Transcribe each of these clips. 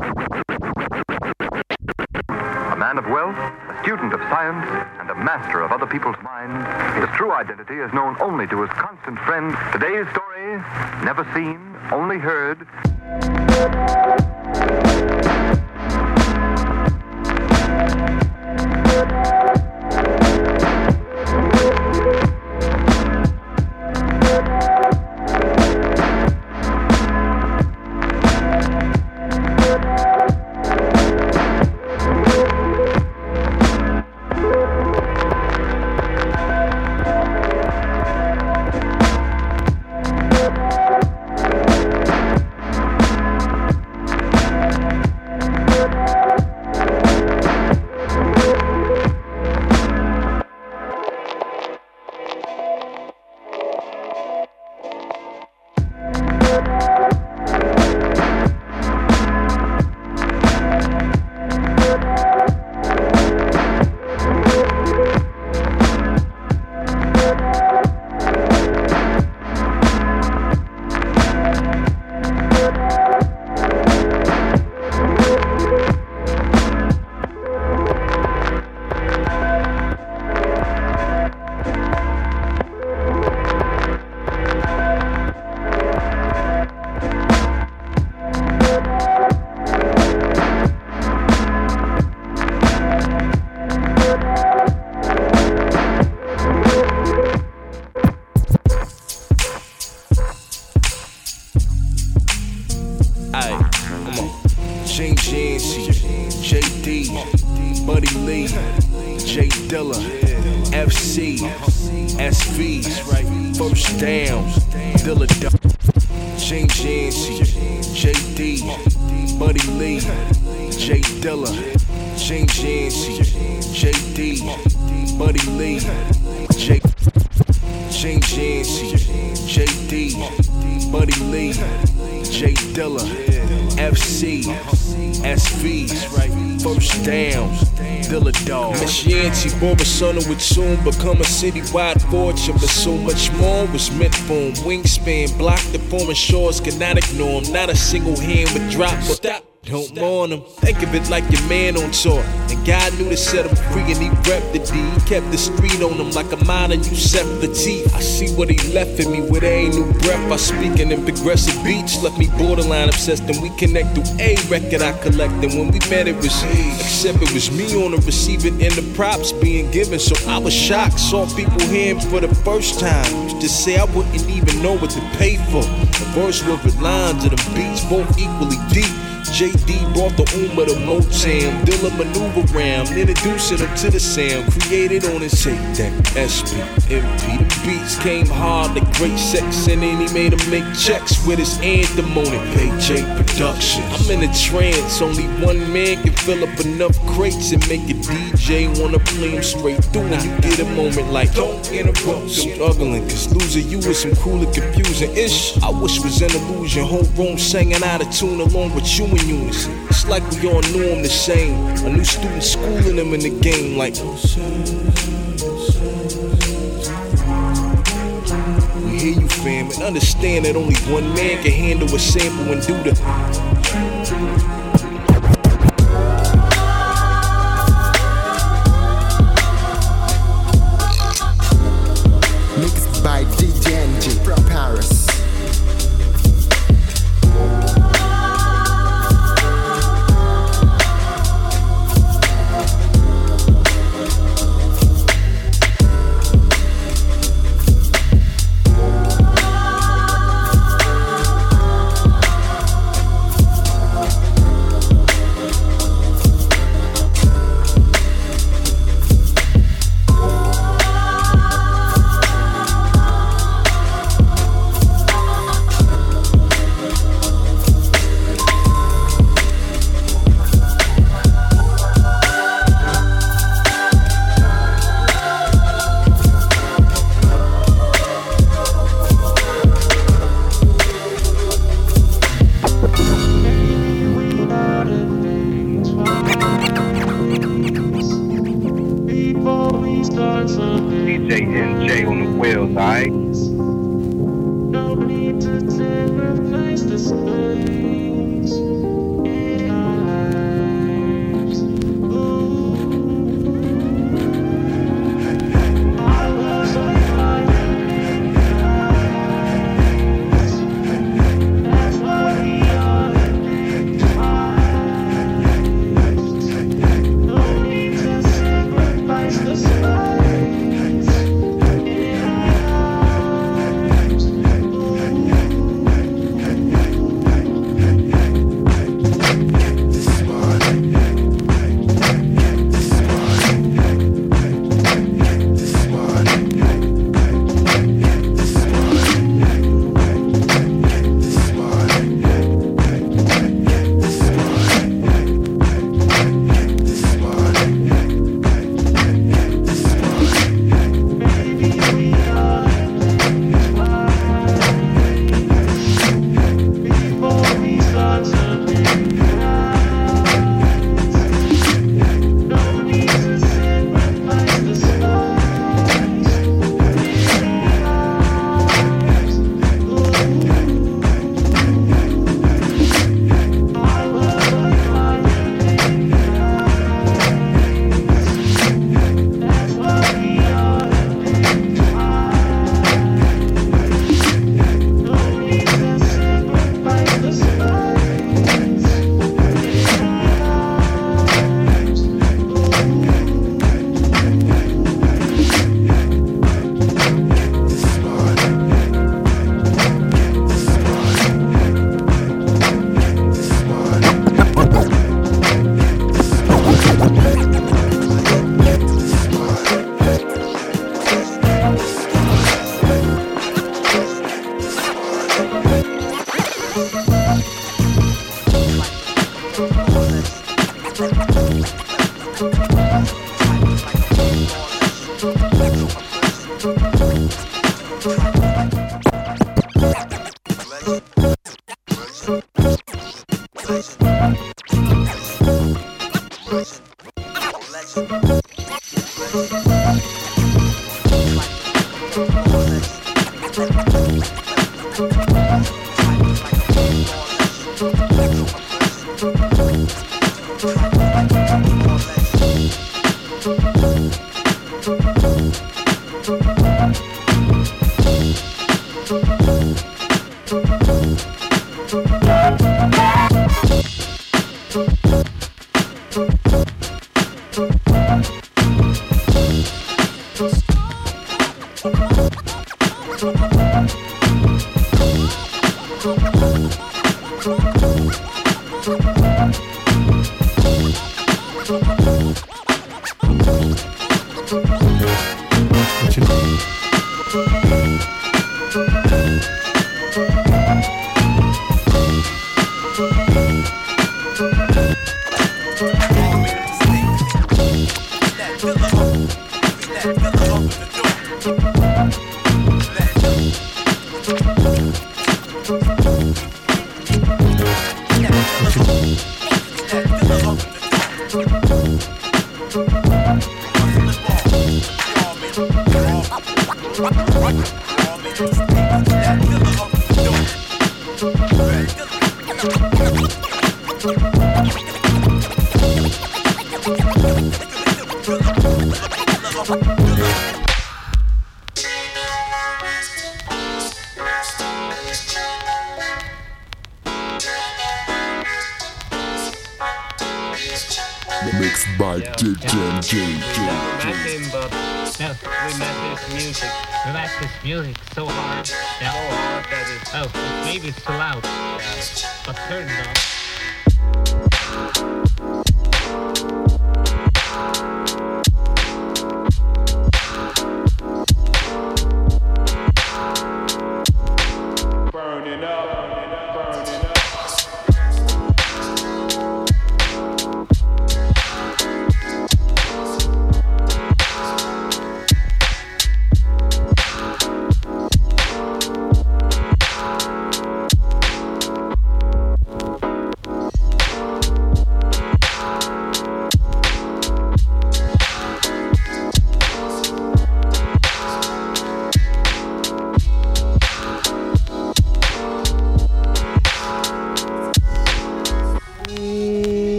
A man of wealth, a student of science, and a master of other people's minds, his true identity is known only to his constant friend. Today's story, never seen, only heard. First Down, Dilla Born a son who would soon become a citywide fortune, but so much more was meant for him. Wingspan blocked the former shores, could not ignore him. Not a single hand would drop, but stop. Don't mourn him. Think of it like your man on tour. And God knew to set him free and he repped the D. He kept the street on him like a miner, you set the teeth. I see what he left in me with a new breath. I speaking in progressive beats left me borderline obsessed. And we connect through a record I collect. And when we met, it was except it was me on the receiving end of props being given. So I was shocked, saw people hear him for the first time. Used to say I wouldn't even know what to pay for. The verse with the lines of the beats, both equally deep. JD brought the Ummah to Motown, Dilla maneuver round, introducing him to the sound, created on his tape deck. SP, MP, the beats came hard, the great sex, and then he made him make checks with his anthem on it. Paycheck Productions. I'm in a trance, only one man can fill up enough crates and make a DJ wanna play him straight through. And you get a moment like, don't interrupt, struggling, cause losing you is some cool and confusing ish. I wish was an illusion, whole room singing out of tune along with you It's like we all knew him the same. A new student schooling him in the game, like. We hear you, fam, and understand that only one man can handle a sample and do the. The wheels, alright? No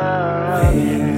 love.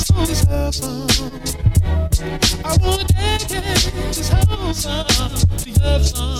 always have. I wanna this whole song to have some.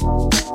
Oh.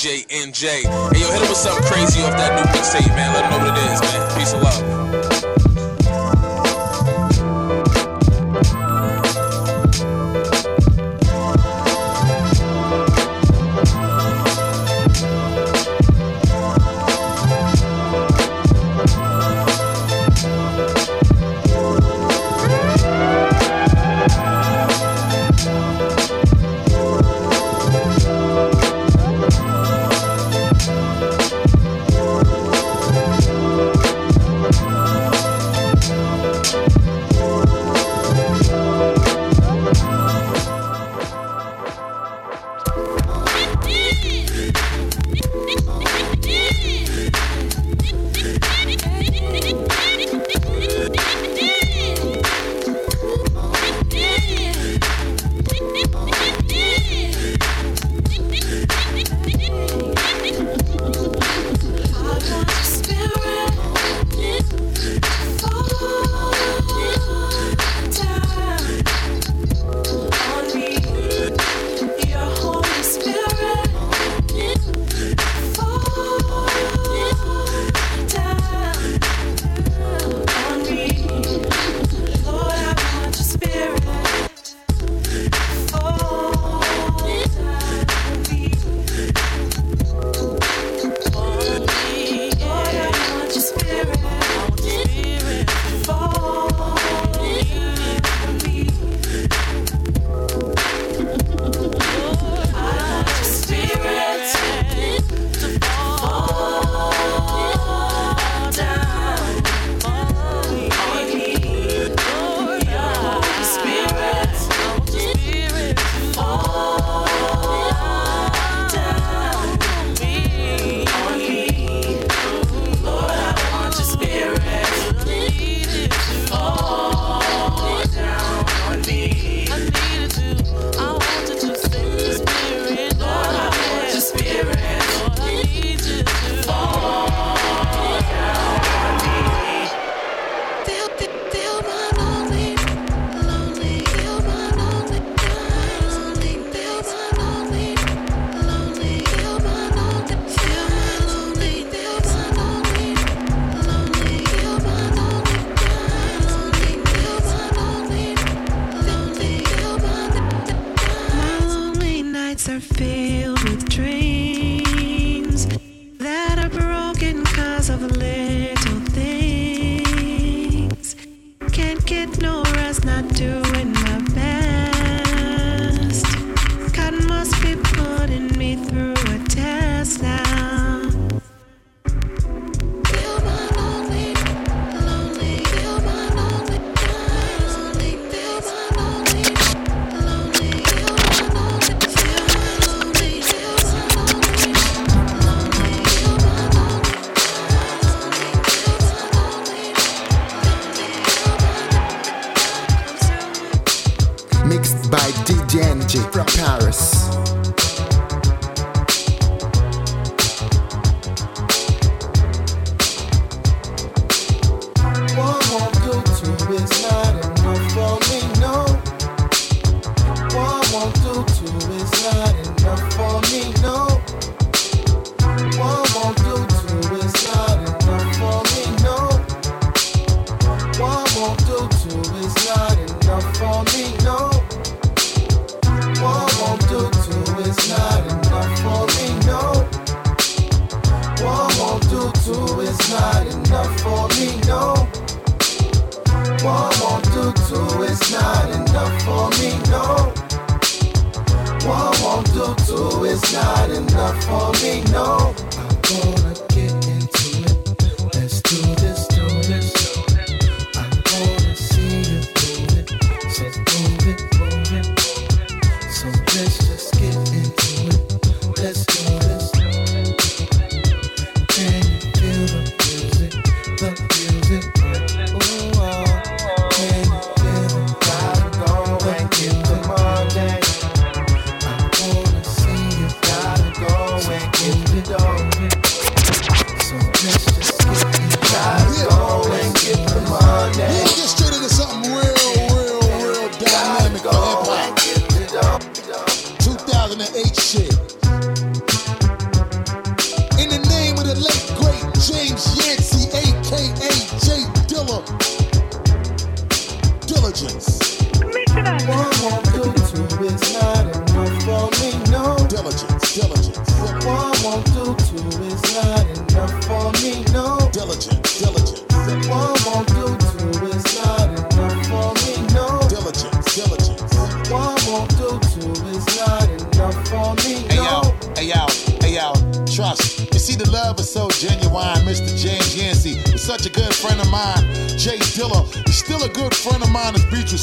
DJ NJ. Hey, yo, hit him with something crazy off that new mixtape, man. Let him know what it is, man. Peace and love.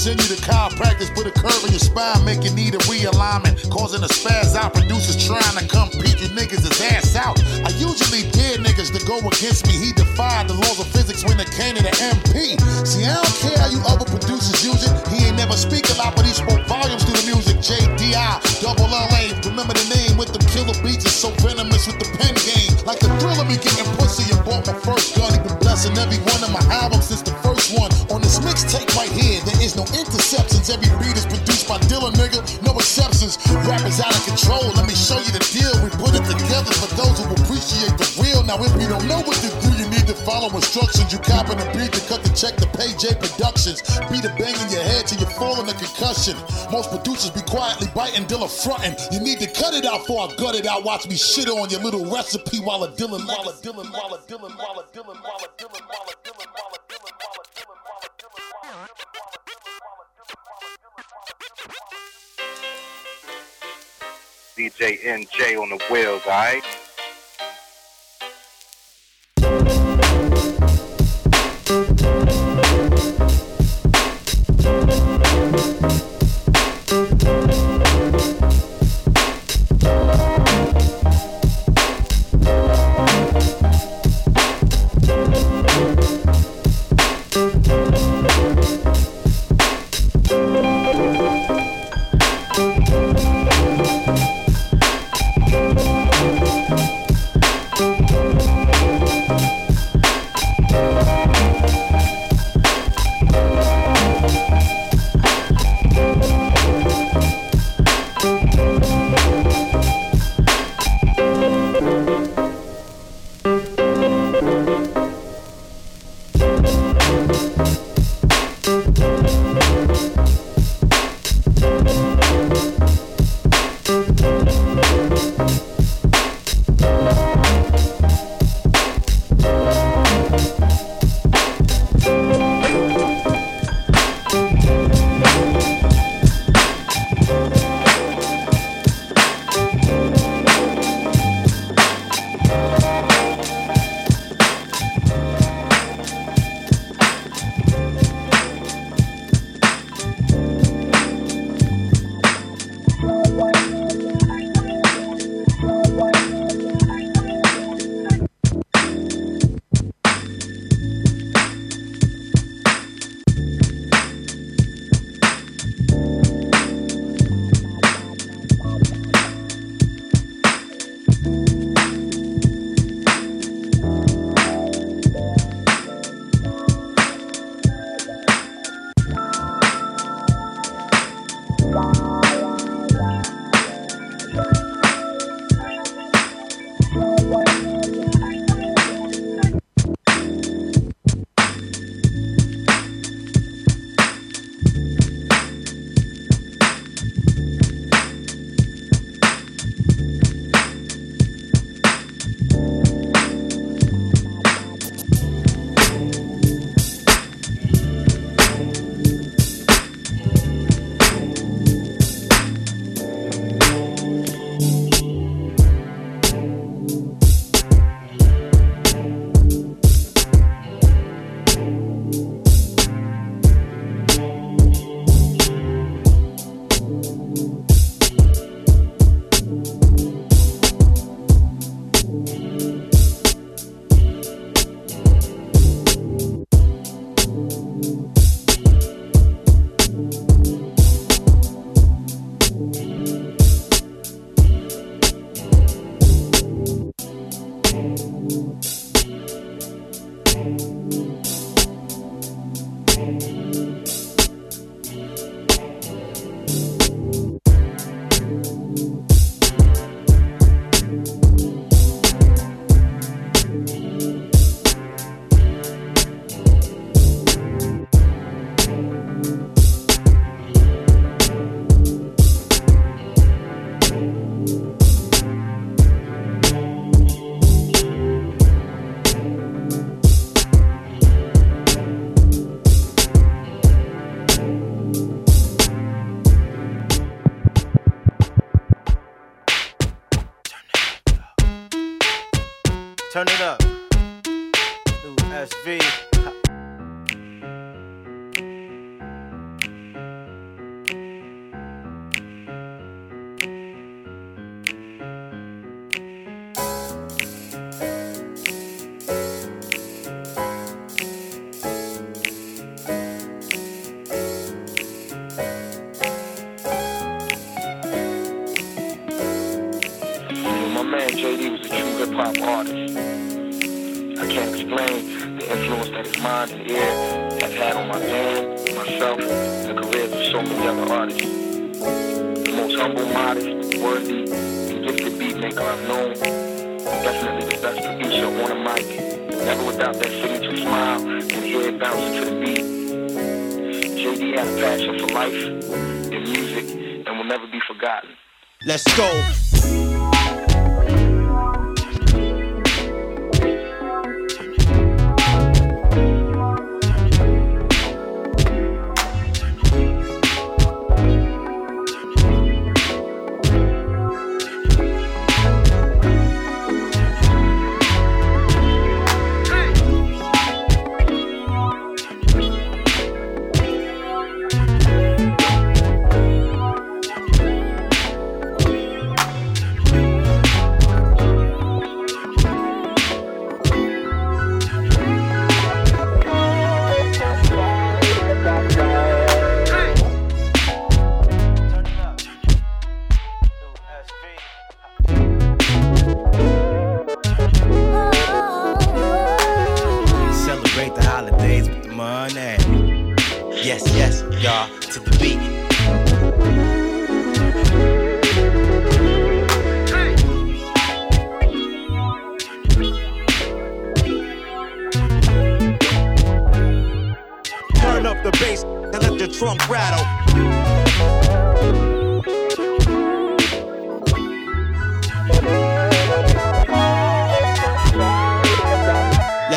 continue to Now, if you don't know what to do, you need to follow instructions. You copping a beat to cut the check to pay J Productions. Beat a bang in your head till you fall in a concussion. Most producers be quietly biting, dealer fronting. You need to cut it out before I gut it out. Watch me shit on your little recipe while a Dylan, while a Dylan, while a Dylan, while a Dylan, while a Dylan, while a Dylan, while a Dylan, while a Dylan, while a Dylan, while a Dylan. DJ NJ on the wheels, alright? The most humble, modest, worthy, and gifted beat maker I've known. Definitely the best producer on a mic. Never without that signature smile and head bouncing to the beat. JD had a passion for life and music and will never be forgotten. Let's go.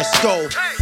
Let's go.